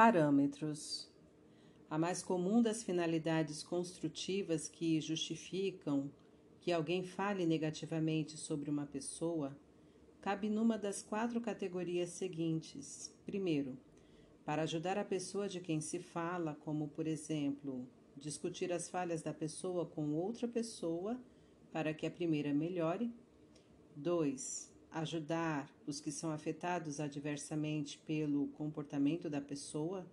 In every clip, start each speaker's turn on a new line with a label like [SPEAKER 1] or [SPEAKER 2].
[SPEAKER 1] Parâmetros. A mais comum das finalidades construtivas que justificam que alguém fale negativamente sobre uma pessoa cabe numa das quatro categorias seguintes. Primeiro, para ajudar a pessoa de quem se fala, como, por exemplo, discutir as falhas da pessoa com outra pessoa para que a primeira melhore. 2 ajudar os que são afetados adversamente pelo comportamento da pessoa,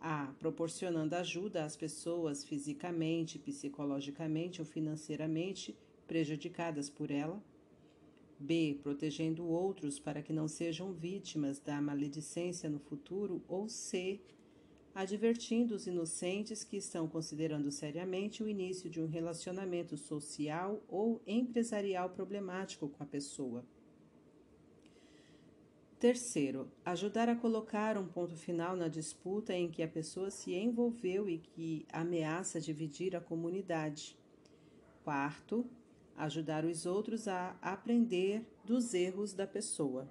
[SPEAKER 1] a proporcionando ajuda às pessoas fisicamente, psicologicamente ou financeiramente prejudicadas por ela. B. Protegendo outros para que não sejam vítimas da maledicência no futuro. Ou C advertindo os inocentes que estão considerando seriamente o início de um relacionamento social ou empresarial problemático com a pessoa. Terceiro, ajudar a colocar um ponto final na disputa em que a pessoa se envolveu e que ameaça dividir a comunidade. Quarto, ajudar os outros a aprender dos erros da pessoa.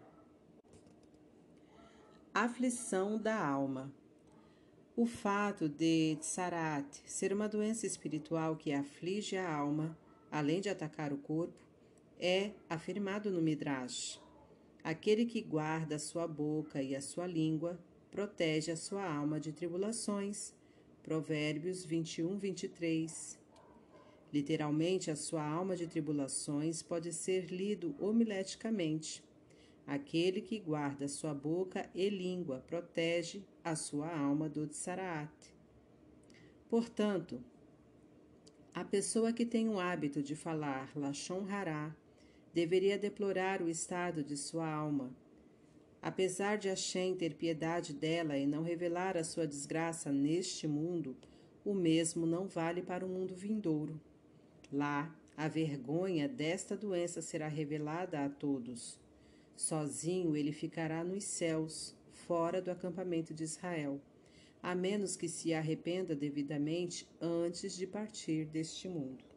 [SPEAKER 1] Aflição da alma. O fato de Tsarat ser uma doença espiritual que aflige a alma, além de atacar o corpo, é afirmado no Midrash. Aquele que guarda a sua boca e a sua língua protege a sua alma de tribulações. Provérbios 21, 23. Literalmente, a sua alma de tribulações pode ser lido homileticamente. Aquele que guarda sua boca e língua protege a sua alma do Tsaraat. Portanto, a pessoa que tem o hábito de falar Lashon Hará deveria deplorar o estado de sua alma. Apesar de Hashem ter piedade dela e não revelar a sua desgraça neste mundo, o mesmo não vale para o mundo vindouro. Lá, a vergonha desta doença será revelada a todos Sozinho ele ficará nos céus, fora do acampamento de Israel, a menos que se arrependa devidamente antes de partir deste mundo.